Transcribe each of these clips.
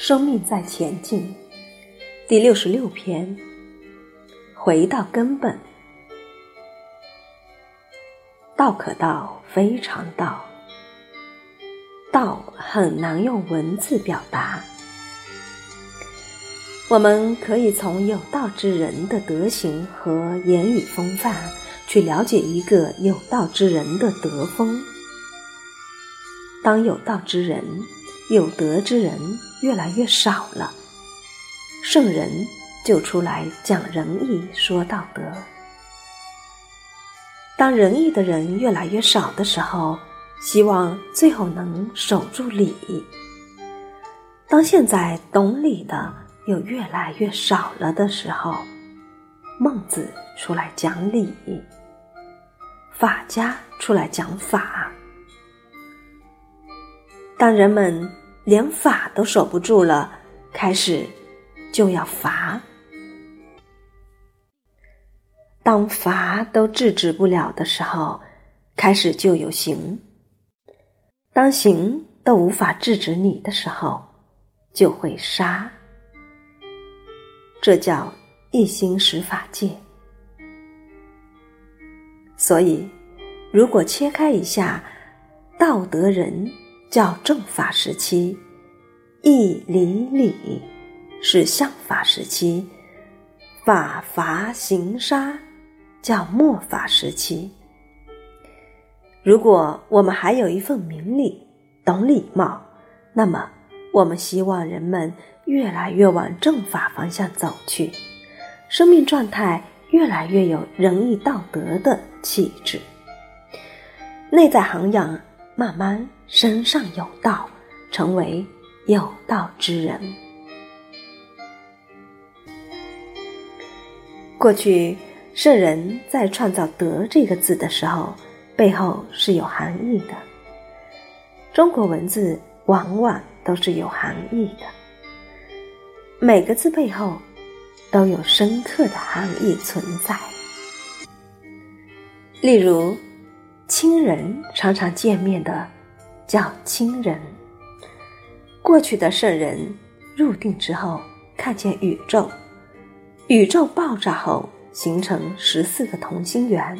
生命在前进，第六十六篇，回到根本。道可道，非常道。道很难用文字表达，我们可以从有道之人的德行和言语风范，去了解一个有道之人的德风。当有道之人。有德之人越来越少了，圣人就出来讲仁义、说道德。当仁义的人越来越少的时候，希望最后能守住礼。当现在懂礼的又越来越少了的时候，孟子出来讲礼，法家出来讲法。当人们连法都守不住了，开始就要罚；当罚都制止不了的时候，开始就有刑；当刑都无法制止你的时候，就会杀。这叫一心使法界。所以，如果切开一下，道德人。叫正法时期，义理理是相法时期，法罚行杀叫末法时期。如果我们还有一份明理，懂礼貌，那么我们希望人们越来越往正法方向走去，生命状态越来越有仁义道德的气质，内在涵养慢慢。身上有道，成为有道之人。过去圣人在创造“德”这个字的时候，背后是有含义的。中国文字往往都是有含义的，每个字背后都有深刻的含义存在。例如，亲人常常见面的。叫亲人。过去的圣人入定之后，看见宇宙，宇宙爆炸后形成十四个同心圆，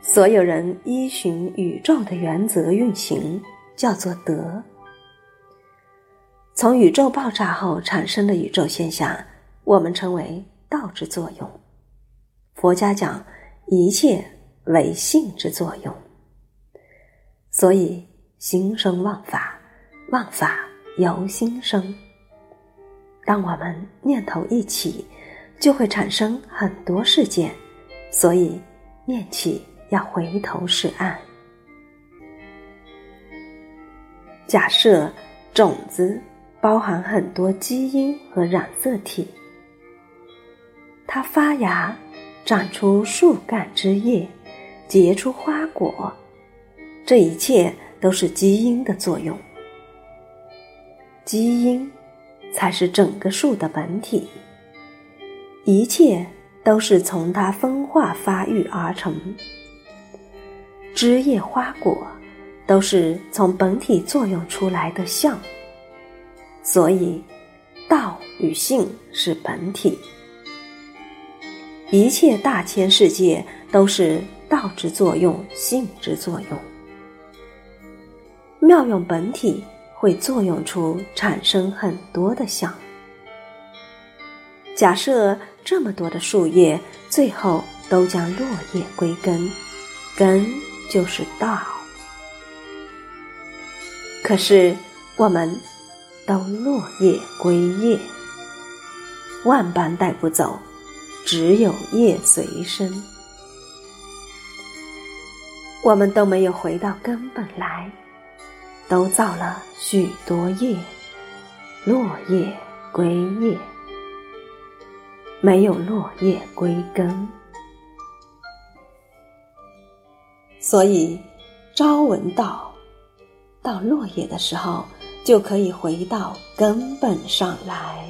所有人依循宇宙的原则运行，叫做德。从宇宙爆炸后产生的宇宙现象，我们称为道之作用。佛家讲一切为性之作用。所以，心生妄法，妄法由心生。当我们念头一起，就会产生很多事件。所以，念起要回头是岸。假设种子包含很多基因和染色体，它发芽，长出树干枝叶，结出花果。这一切都是基因的作用，基因才是整个树的本体，一切都是从它分化发育而成，枝叶花果都是从本体作用出来的相，所以道与性是本体，一切大千世界都是道之作用，性之作用。妙用本体会作用出产生很多的相。假设这么多的树叶最后都将落叶归根，根就是道。可是我们都落叶归叶，万般带不走，只有叶随身。我们都没有回到根本来。都造了许多业，落叶归叶，没有落叶归根。所以，朝闻道，到落叶的时候，就可以回到根本上来。